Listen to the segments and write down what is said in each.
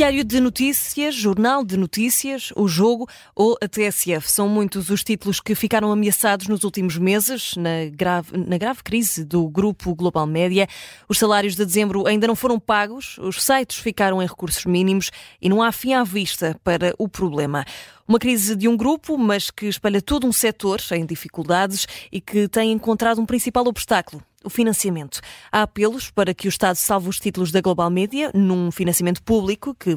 Diário de Notícias, Jornal de Notícias, O Jogo ou a TSF são muitos os títulos que ficaram ameaçados nos últimos meses na grave, na grave crise do grupo Global Média. Os salários de dezembro ainda não foram pagos, os sites ficaram em recursos mínimos e não há fim à vista para o problema. Uma crise de um grupo, mas que espalha todo um setor em dificuldades e que tem encontrado um principal obstáculo, o financiamento. Há apelos para que o Estado salve os títulos da Global Media num financiamento público que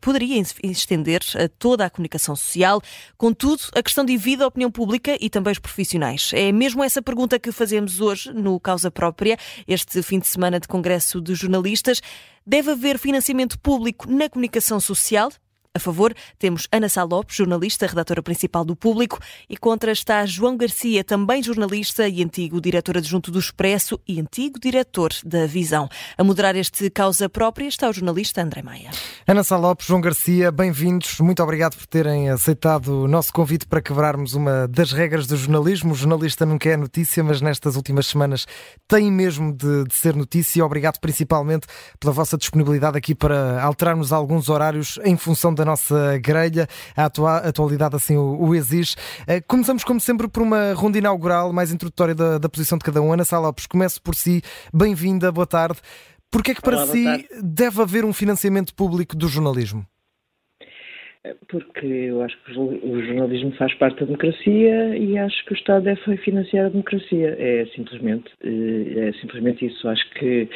poderia estender a toda a comunicação social. Contudo, a questão divide a opinião pública e também os profissionais. É mesmo essa pergunta que fazemos hoje no Causa Própria, este fim de semana de Congresso de Jornalistas. Deve haver financiamento público na comunicação social? A favor, temos Ana Sá Lopes, jornalista, redatora principal do Público, e contra está João Garcia, também jornalista e antigo diretor adjunto do Expresso e antigo diretor da Visão. A moderar este causa própria está o jornalista André Maia. Ana Sá Lopes, João Garcia, bem-vindos. Muito obrigado por terem aceitado o nosso convite para quebrarmos uma das regras do jornalismo. O jornalista nunca é notícia, mas nestas últimas semanas tem mesmo de, de ser notícia. Obrigado principalmente pela vossa disponibilidade aqui para alterarmos alguns horários em função da nossa grelha. A atualidade assim o, o exige. Eh, começamos, como sempre, por uma ronda inaugural mais introdutória da, da posição de cada um. Ana Sá Lopes, começo por si. Bem-vinda, boa tarde. Porquê é que para Olá, si deve haver um financiamento público do jornalismo? Porque eu acho que o jornalismo faz parte da democracia e acho que o Estado deve financiar a democracia. É simplesmente, eh, é simplesmente isso. Acho que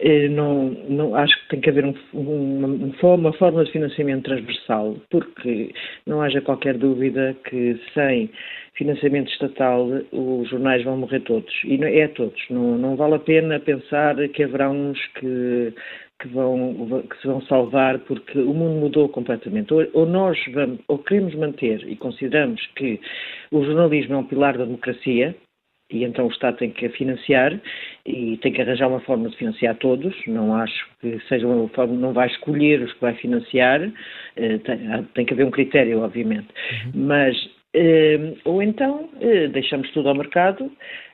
eh, não, não acho que tem que haver um, uma, uma forma de financiamento transversal, porque não haja qualquer dúvida que sem financiamento estatal os jornais vão morrer todos. E é todos. Não, não vale a pena pensar que haverá uns que que, vão, que se vão salvar porque o mundo mudou completamente. Ou, ou, nós vamos, ou queremos manter e consideramos que o jornalismo é um pilar da democracia, e então o Estado tem que financiar e tem que arranjar uma forma de financiar todos. Não acho que seja uma forma, não vai escolher os que vai financiar, eh, tem, tem que haver um critério, obviamente. Uhum. Mas, eh, ou então, eh, deixamos tudo ao mercado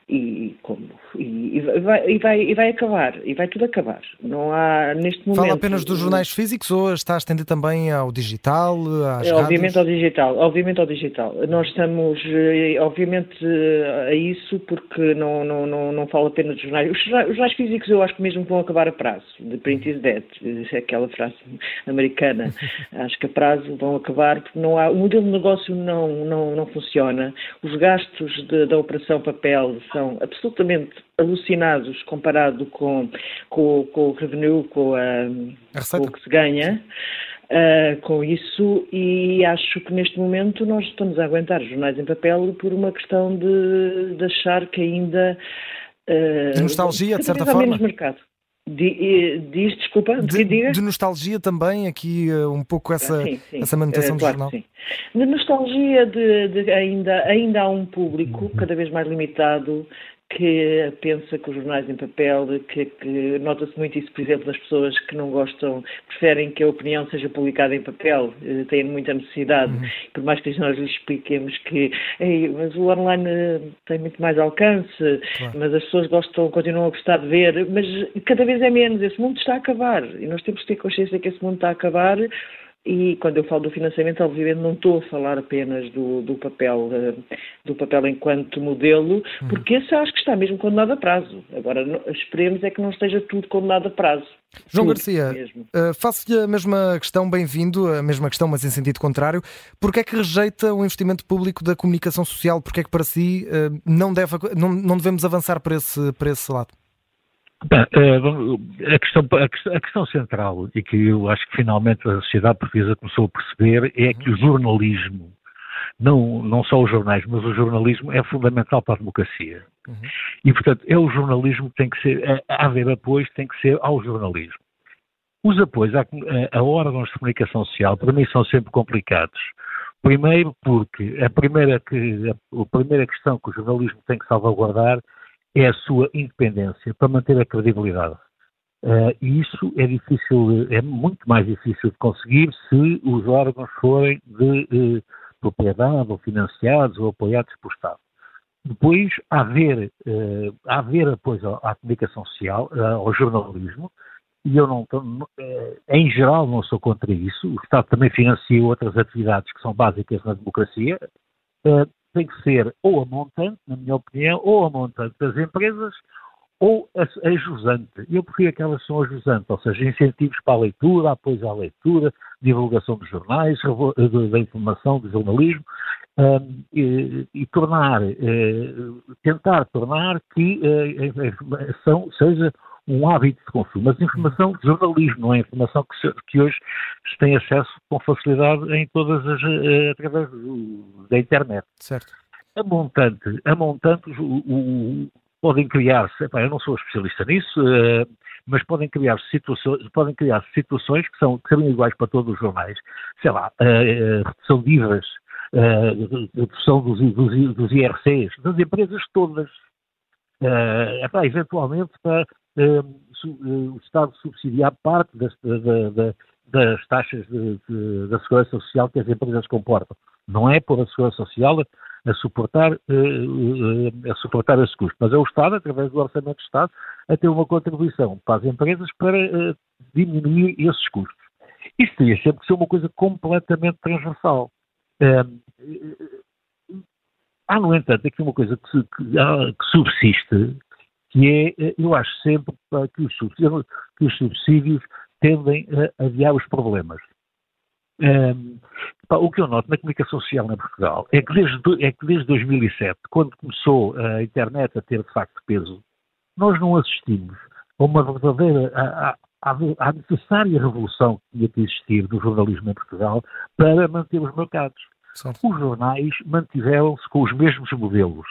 e, como, e, vai, e, vai, e vai acabar, e vai tudo acabar. Não há neste momento. Fala apenas dos jornais físicos ou está a estender também ao digital? Às é, obviamente ao digital, obviamente ao digital. Nós estamos, eh, obviamente, a isso porque não, não, não, não falo apenas dos jornais. Os, jornais físicos eu acho que mesmo vão acabar a prazo. The print is dead, é aquela frase americana. acho que a prazo vão acabar porque não há, o modelo de negócio não, não, não funciona. Os gastos de, da operação papel são são absolutamente alucinados comparado com, com, com o revenue, com, a, a com o que se ganha. Uh, com isso. E acho que neste momento nós estamos a aguentar jornais em papel por uma questão de, de achar que ainda uh, de nostalgia de certa forma menos mercado diz, desculpa, de, de, nostalgia também, aqui uh, um pouco essa, sim, sim. essa manutenção uh, claro do jornal. Sim. De nostalgia de, de, ainda, ainda há um público uhum. cada vez mais limitado que pensa que os jornais em papel, que, que nota-se muito isso, por exemplo, das pessoas que não gostam, preferem que a opinião seja publicada em papel, eh, têm muita necessidade, uhum. por mais que nós lhes expliquemos que mas o online tem muito mais alcance, claro. mas as pessoas gostam, continuam a gostar de ver, mas cada vez é menos, esse mundo está a acabar, e nós temos que ter consciência que esse mundo está a acabar, e quando eu falo do financiamento, obviamente não estou a falar apenas do, do papel eh, do papel enquanto modelo, uhum. porque esse acho que está mesmo condenado a prazo. Agora, esperemos é que não esteja tudo condenado a prazo. João tudo Garcia, uh, faço-lhe a mesma questão, bem-vindo, a mesma questão, mas em sentido contrário. Porquê é que rejeita o investimento público da comunicação social? Porquê é que para si uh, não, deve, não, não devemos avançar para esse, para esse lado? Bem, eh, a, questão, a questão central, e que eu acho que finalmente a sociedade portuguesa começou a perceber, é que o jornalismo, não, não só os jornais, mas o jornalismo é fundamental para a democracia. Uhum. E, portanto, é o jornalismo que tem que ser, a, a haver apoios tem que ser ao jornalismo. Os apoios a, a, órgãos de comunicação social, para mim, são sempre complicados. Primeiro, porque a primeira, que, a primeira questão que o jornalismo tem que salvaguardar é a sua independência para manter a credibilidade. Uh, e isso é difícil, é muito mais difícil de conseguir se os órgãos forem de uh, propriedade ou financiados ou apoiados por Estado. Depois, haver, uh, haver apoio à comunicação social, ao jornalismo, e eu não, em geral não sou contra isso, o Estado também financia outras atividades que são básicas na democracia, tem que ser ou a montante, na minha opinião, ou a montante das empresas, ou a, a jusante. Eu prefiro aquelas que são a jusante, ou seja, incentivos para a leitura, apoio à leitura, divulgação dos jornais, da informação, do jornalismo, um, e, e, tornar, uh, tentar tornar que uh, a informação seja um hábito de consumo. Mas informação de jornalismo, não é informação que, se, que hoje se tem acesso com facilidade em todas as, uh, através do, da internet. Certo. A montante, a montante o, o, podem criar-se, eu não sou especialista nisso, uh, mas podem criar situações, podem criar situações que são, que são iguais para todos os jornais, sei lá, uh, redução de IVAs, uh, redução dos, dos, dos, IRCs, das empresas todas, uh, epá, eventualmente para o Estado subsidiar parte das, da, da, das taxas de, de, da segurança social que as empresas comportam. Não é por a segurança social a suportar, eh, eh, a suportar esse custo. Mas é o Estado, através do Orçamento do Estado, a ter uma contribuição para as empresas para eh, diminuir esses custos. Isto teria sempre que ser uma coisa completamente transversal. Há, no entanto, aqui uma coisa que, que, que subsiste, que é, eu acho sempre que os, subsídios, que os subsídios tendem a adiar os problemas. Um, pá, o que eu noto na comunicação social em Portugal é que, desde, é que desde 2007, quando começou a internet a ter de facto peso, nós não assistimos a uma verdadeira, à necessária revolução que tinha que existir do jornalismo em Portugal para manter os mercados. Certo. Os jornais mantiveram-se com os mesmos modelos.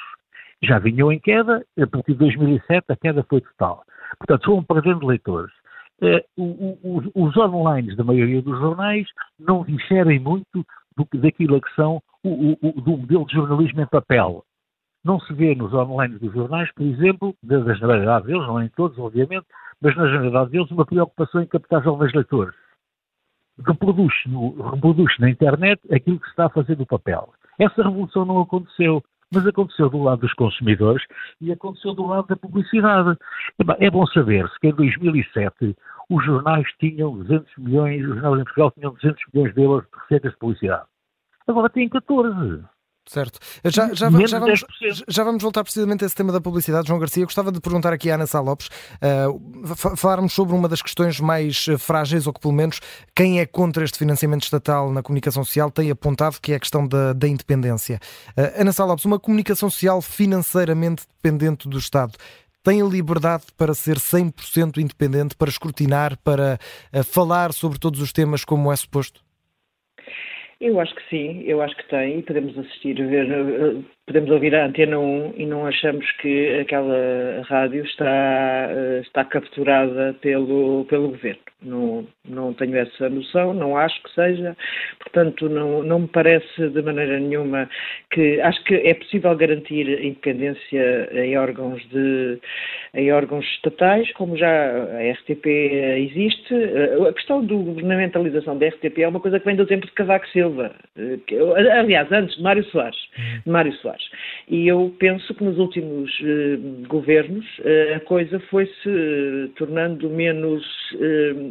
Já vinham em queda, a partir de 2007 a queda foi total. Portanto, foram perdendo leitores. Uh, os, os online da maioria dos jornais não diferem muito do, daquilo que são o, o, do modelo de jornalismo em papel. Não se vê nos online dos jornais, por exemplo, da generalidade deles, não em todos, obviamente, mas na generalidade deles, uma preocupação em captar jovens leitores. Reproduz, no, reproduz na internet aquilo que se está a fazer no papel. Essa revolução não aconteceu mas aconteceu do lado dos consumidores e aconteceu do lado da publicidade. É bom saber-se que em 2007 os jornais tinham 200 milhões, os jornais em Portugal tinham 200 milhões de euros de receitas de publicidade. Agora têm 14. Certo. Já, já, já, vamos, já vamos voltar precisamente a esse tema da publicidade, João Garcia. Gostava de perguntar aqui à Ana Sá Lopes, uh, falarmos sobre uma das questões mais eh, frágeis, ou que pelo menos quem é contra este financiamento estatal na comunicação social tem apontado, que é a questão da, da independência. Uh, Ana Sá Lopes, uma comunicação social financeiramente dependente do Estado tem a liberdade para ser 100% independente, para escrutinar, para uh, falar sobre todos os temas como é suposto? Eu acho que sim, eu acho que tem e podemos assistir, ver, eh, podemos ouvir a Antena 1 e não achamos que aquela rádio está, eh, está capturada pelo, pelo governo. Não, não tenho essa noção, não acho que seja, portanto não, não me parece de maneira nenhuma que acho que é possível garantir a independência em órgãos de em órgãos estatais, como já a RTP existe. A questão da governamentalização da RTP é uma coisa que vem do tempo de Cavaco Silva, aliás, antes de Mário Soares. De Mário Soares. E eu penso que nos últimos uh, governos uh, a coisa foi-se tornando menos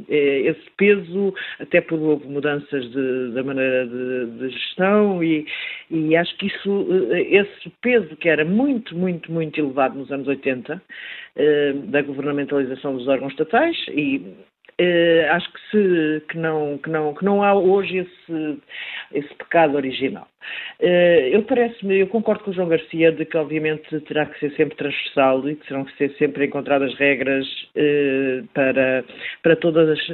esse peso, até por houve mudanças de, da maneira de, de gestão e, e, acho que isso, eh, esse peso que era muito, muito, muito elevado nos anos 80, eh, da governamentalização dos órgãos estatais e Uh, acho que, se, que, não, que, não, que não há hoje esse, esse pecado original. Uh, eu parece-me, eu concordo com o João Garcia de que obviamente terá que ser sempre transversal e que terão que ser sempre encontradas regras uh, para, para todas as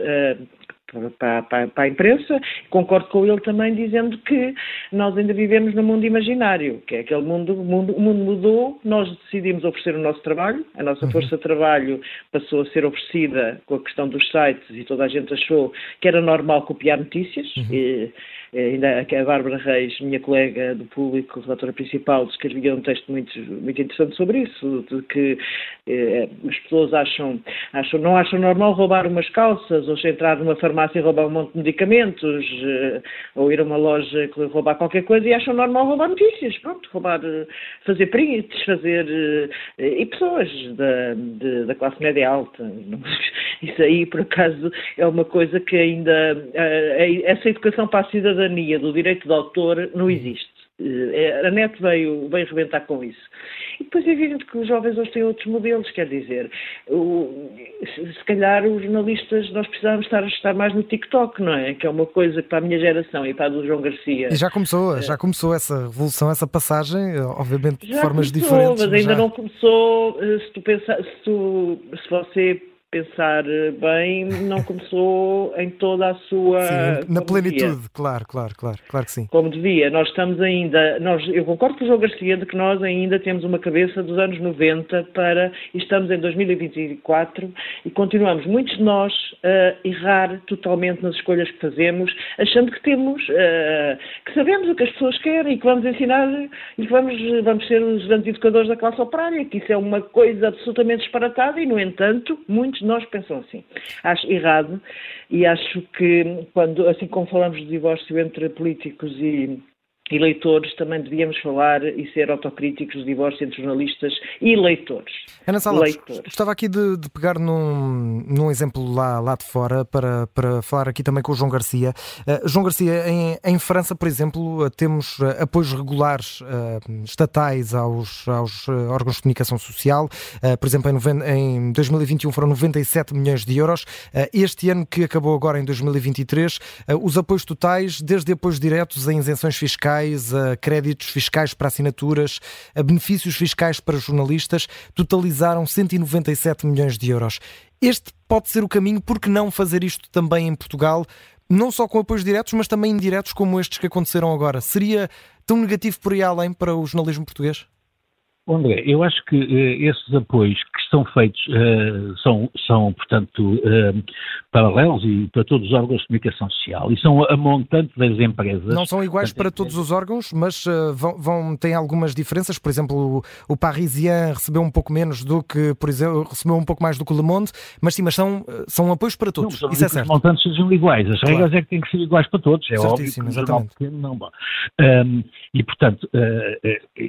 para, para, para, a imprensa. Concordo com ele também dizendo que nós ainda vivemos num mundo imaginário, que é aquele mundo, o mundo, o mundo mudou, nós decidimos oferecer o nosso trabalho, a nossa uhum. força de trabalho passou a ser oferecida com a questão dos sites e toda a gente achou que era normal copiar notícias. Uhum. E, ainda a Bárbara Reis, minha colega do público, relatora principal, escrevia um texto muito, muito interessante sobre isso, de que eh, as pessoas acham, acham, não acham normal roubar umas calças, ou entrar numa farmácia e roubar um monte de medicamentos, eh, ou ir a uma loja e roubar qualquer coisa, e acham normal roubar notícias, pronto, roubar, eh, fazer prints, fazer, eh, e pessoas da, de, da classe média alta. Isso aí, por acaso, é uma coisa que ainda, eh, essa educação para a cidadania do direito de autor não existe. Eh, a net veio, veio rebentar com isso. E depois é evidente que os jovens hoje têm outros modelos, quer dizer, o, se calhar os jornalistas, nós precisávamos estar, estar mais no TikTok, não é? Que é uma coisa que para a minha geração e para a do João Garcia. E já começou, já começou essa revolução, essa passagem, obviamente de formas começou, diferentes. Mas ainda já... não começou, eh, se tu pensar, se, tu, se você pensar bem, não começou em toda a sua. Sim, na plenitude, devia. claro, claro, claro, claro que sim. Como devia. Nós estamos ainda. Nós, eu concordo com o João Garcia de que nós ainda temos uma cabeça dos anos 90 para. e estamos em 2024 e continuamos, muitos de nós, a errar totalmente nas escolhas que fazemos, achando que temos. Uh, que sabemos o que as pessoas querem e que vamos ensinar e que vamos, vamos ser os grandes educadores da classe operária, que isso é uma coisa absolutamente disparatada e, no entanto, muitos nós pensam assim. Acho errado e acho que, quando, assim como falamos de divórcio entre políticos e eleitores, também devíamos falar e ser autocríticos do divórcio entre jornalistas e leitores. Ana Sala, gostava aqui de, de, pegar num, num exemplo lá, lá de fora para, para falar aqui também com o João Garcia. Uh, João Garcia, em, em França, por exemplo, uh, temos uh, apoios regulares estatais aos, aos órgãos de comunicação social. por exemplo, em, em 2021 foram 97 milhões de euros. este ano que acabou agora, em 2023, os apoios totais, desde apoios diretos a isenções fiscais, fiscais, a créditos fiscais para assinaturas, a benefícios fiscais para jornalistas, totalizaram 197 milhões de euros. Este pode ser o caminho, por que não fazer isto também em Portugal? Não só com apoios diretos, mas também indiretos, como estes que aconteceram agora. Seria tão negativo por aí além para o jornalismo português? André, eu acho que uh, esses apoios que são feitos uh, são, são, portanto, uh, paralelos e para todos os órgãos de comunicação social e são a montante das empresas. Não são iguais portanto, para todos os órgãos, mas vão, vão têm algumas diferenças. Por exemplo, o, o, Parisien recebeu um pouco menos do que, por exemplo, recebeu um pouco mais do que o Le Monde, mas sim, mas são, são apoios para todos. Não, Isso é certo. Os montantes sejam iguais, as regras claro. é que têm que ser iguais para todos. É Certíssimo, óbvio. Exatamente. Pequeno, não, um, e, portanto,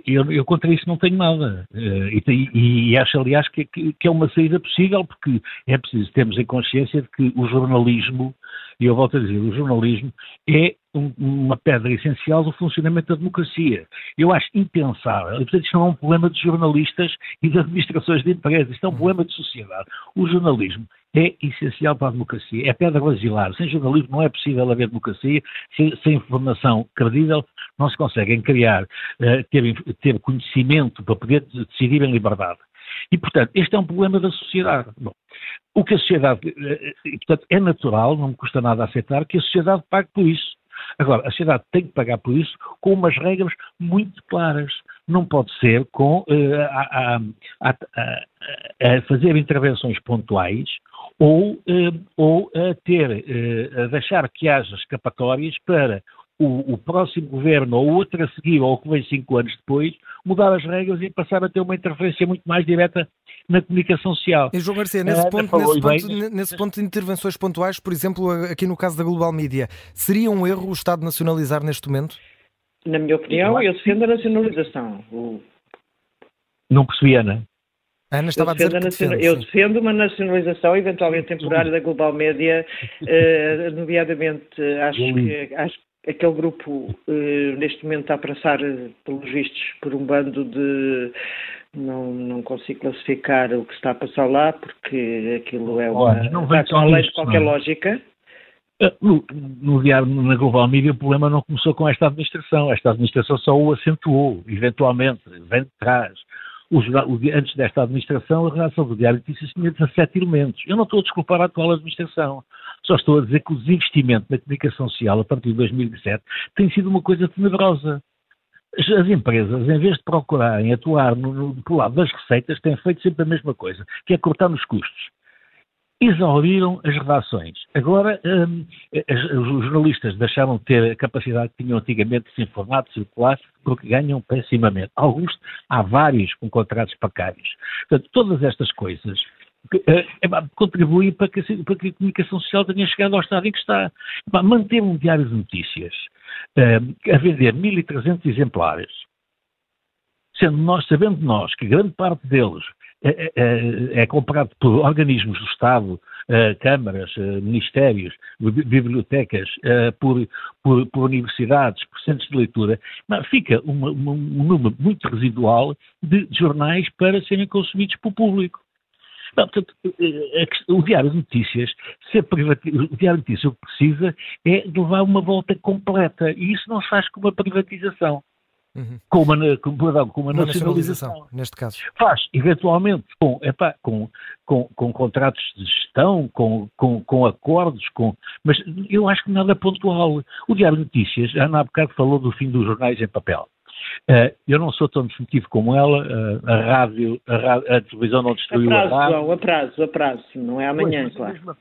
eu, eu contra isso não tenho nada. Uh, e, e, acho, aliás, que, que, que, é uma saída possível, porque é preciso termos em consciência de que o jornalismo, e eu volto a dizer, o jornalismo é um, uma pedra essencial do funcionamento da democracia. Eu acho impensável, e portanto isto não é um problema de jornalistas e de administrações de empresas, isto é um problema de sociedade. O jornalismo é essencial para a democracia, é pedra basilar. Sem jornalismo não é possível haver democracia, sem, sem informação credível não se conseguem criar, uh, ter, ter conhecimento para poder decidir em liberdade. E, portanto, este é um problema da sociedade. Bom, o que a sociedade. Eh, e, portanto, é natural, não me custa nada aceitar, que a sociedade pague por isso. Agora, a sociedade tem que pagar por isso com umas regras muito claras. Não pode ser com uh, a, a, a, a, fazer intervenções pontuais ou, uh, ou a ter, uh, a deixar que haja escapatórias para o, o, próximo governo ou outro a seguir, ou que vem cinco anos depois, mudar as regras e passar a ter uma interferência muito mais direta na comunicação social. E João Garcia, nesse, ponto, nesse, ponto, nesse ponto de intervenções pontuais, por exemplo, aqui no caso da Global Media, seria um erro o Estado nacionalizar neste momento? Na minha opinião, eu defendo a nacionalização. O... Não percebi, Ana. Ana estava a dizer que Eu defendo uma nacionalização, eventualmente temporária, da Global Média, eh, nomeadamente, acho que, acho aquele grupo eh, neste momento está a passar, eh, pelos vistos, por um bando de. Não, não consigo classificar o que está a passar lá, porque aquilo é uma. Não vai além de qualquer não. lógica. Eh, no, no diário, na Global Media, o problema não começou com esta administração. Esta administração só o acentuou, eventualmente, vem de trás. O, o, antes desta administração, a redação do Diário de Notícias tinha 17 elementos. Eu não estou a desculpar a atual administração. Só estou a dizer que o desinvestimento na comunicação social a partir de 2007 tem sido uma coisa tenebrosa. As empresas, em vez de procurarem atuar no, no, pelo lado das receitas, têm feito sempre a mesma coisa, que é cortar nos custos. exauriram as redações. Agora, hum, os jornalistas deixaram de ter a capacidade que tinham antigamente de se informar, de circular, porque ganham pessimamente. Alguns, há vários com contratos precários. Portanto, todas estas coisas é, contribuem para que, para que, a comunicação social tenha chegado ao estado em que está. manter um diário de notícias a vender 1.300 exemplares, sendo nós, sabendo nós que grande parte deles é, é, é, é comprado por organismos do Estado, uh, câmaras, ministérios, bibliotecas, por, por, por, universidades, por centros de leitura, mas fica uma, um número muito residual de jornais para serem consumidos pelo público. Não, portanto, o Diário de Notícias, privatiz... o Diário de Notícias o que precisa é de levar uma volta completa e isso não se faz com uma privatização. Uhum. Com, uma, com, perdão, com uma, uma nacionalização, nacionalização, neste caso. Faz, eventualmente, com, epá, com, com, com contratos de gestão, com, com, com acordos, com, mas eu acho que nada pontual. O Diário de Notícias, a Ana há bocado falou do fim dos jornais em papel. Uh, eu não sou tão definitivo como ela, uh, a rádio, a, rádio, a, televisão não destruiu a, prazo, a rádio. João, a prazo, a prazo, não é amanhã, pois, claro.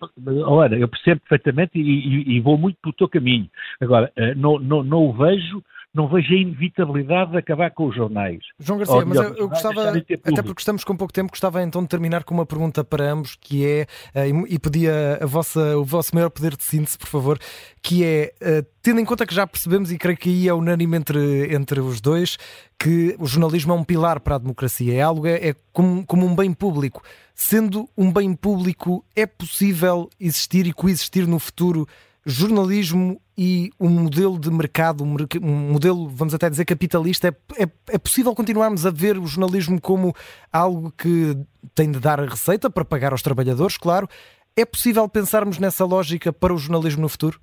olha, eu percebo perfeitamente e, e, e, vou muito pelo teu caminho. Agora, uh, não, não, não o vejo não vejo a inevitabilidade de acabar com os jornais. João Garcia, mas eu, eu gostava, até porque estamos com pouco tempo, gostava então de terminar com uma pergunta para ambos, que é, eh, e pedia a vossa, o vosso maior poder de síntese, por favor, que é, eh, tendo em conta que já percebemos, e creio que aí é unânime entre, entre os dois, que o jornalismo é um pilar para a democracia, é algo, é, é como, como um bem público. Sendo um bem público, é possível existir e coexistir no futuro jornalismo e um modelo de mercado, um modelo, vamos até dizer, capitalista, é, é, é, possível continuarmos a ver o jornalismo como algo que tem de dar a receita para pagar aos trabalhadores, claro. É possível pensarmos nessa lógica para o jornalismo no futuro?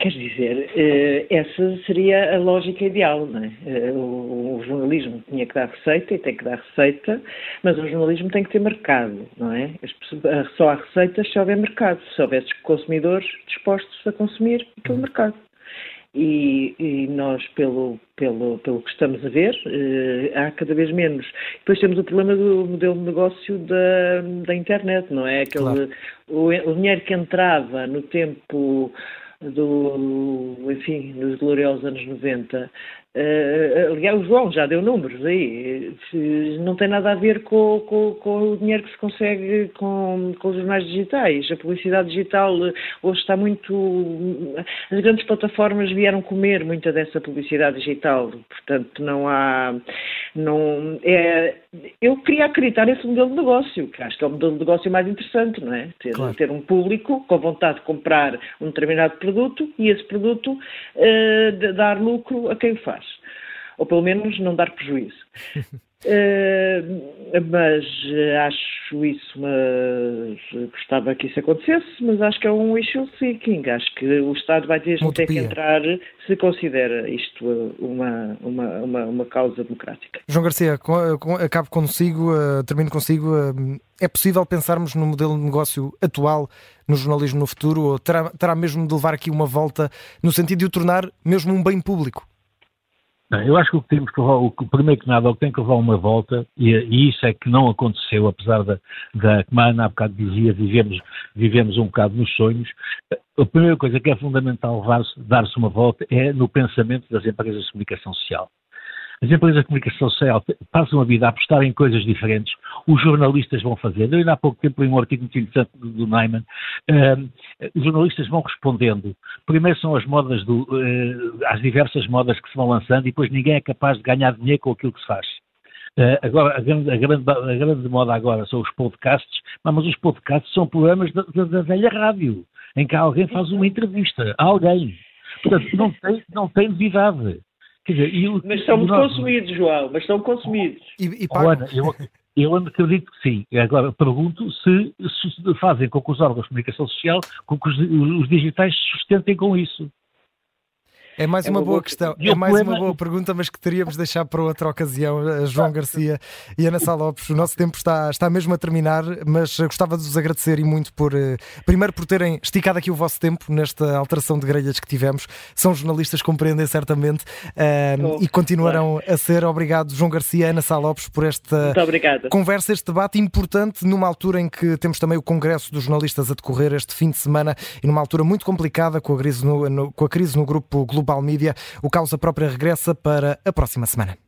Quer dizer, eh, essa seria a lógica ideal, não é? Eh, o jornalismo tinha que dar receita e tem que dar receita, mas o jornalismo tem que ter mercado, não é? Só há receitas se houver mercado, se houver consumidores dispostos a consumir aquele mercado. E, e, nós, pelo, pelo, pelo que estamos a ver, eh, há cada vez menos. Depois temos o problema do modelo de negócio da, da internet, não é? Aquele, claro. o, o dinheiro que entrava no tempo do, enfim, gloriosos anos 90. Uh, aliás, o João já deu números aí, não tem nada a ver com, com, com o dinheiro que se consegue com, com os jornais digitais. A publicidade digital hoje está muito. As grandes plataformas vieram comer muita dessa publicidade digital, portanto, não há. Não, é, eu queria acreditar nesse modelo de negócio, que acho que é o modelo de negócio mais interessante, não é? Ter, claro. ter um público com vontade de comprar um determinado produto e esse produto uh, dar lucro a quem o faz. Ou pelo menos não dar prejuízo. Uh, mas acho isso, mas gostava que isso acontecesse, mas acho que é um issue seeking. Acho que o Estado vai ter, ter que entrar se considera isto uma, uma, uma, uma, causa democrática. João Garcia, acabo consigo, uh, termino consigo. É possível pensarmos no modelo de negócio atual no jornalismo no futuro ou terá, terá mesmo de levar aqui uma volta no sentido de o tornar mesmo um bem público? Eu acho que o que temos que levar, o primeiro que nada, o que tem que levar uma volta, e, e isso é que não aconteceu, apesar da, da como a Ana há bocado dizia, vivemos, vivemos um bocado nos sonhos. A primeira coisa que é fundamental dar-se uma volta é no pensamento das empresas de comunicação social. As empresas de comunicação social passam a vida a apostar em coisas diferentes. Os jornalistas vão fazer. Eu ainda há pouco tempo li um artigo muito interessante do Neyman. Uh, os jornalistas vão respondendo. Primeiro são as modas, do, uh, as diversas modas que se vão lançando e depois ninguém é capaz de ganhar dinheiro com aquilo que se faz. Uh, agora, a grande, a, grande, a grande, moda agora são os podcasts, mas os podcasts são programas da, da, da velha rádio, em que alguém faz uma entrevista a alguém. Portanto, não tem, não tem novidade. Dizer, eu, mas são muito consumidos, João, mas são consumidos. E, e Ana, eu, eu acredito que sim. Agora pergunto se, se, fazem com que os órgãos de comunicação social, com que os, os digitais se sustentem com isso. É mais é uma, uma, boa, boa questão, é mais problema... uma boa pergunta, mas que teríamos de deixar para outra ocasião, João Garcia e Ana Sá Lopes. O nosso tempo está, está mesmo a terminar, mas gostava de vos agradecer e muito por, primeiro por terem esticado aqui o vosso tempo nesta alteração de grelhas que tivemos. São jornalistas, compreendem certamente, oh, e continuarão claro. a ser. Obrigado, João Garcia, Ana Sá Lopes, por esta conversa, este debate importante, numa altura em que temos também o Congresso dos Jornalistas a decorrer este fim de semana e numa altura muito complicada com a crise no, no, com a crise no grupo Global Media. O Causa Própria regressa para a próxima semana.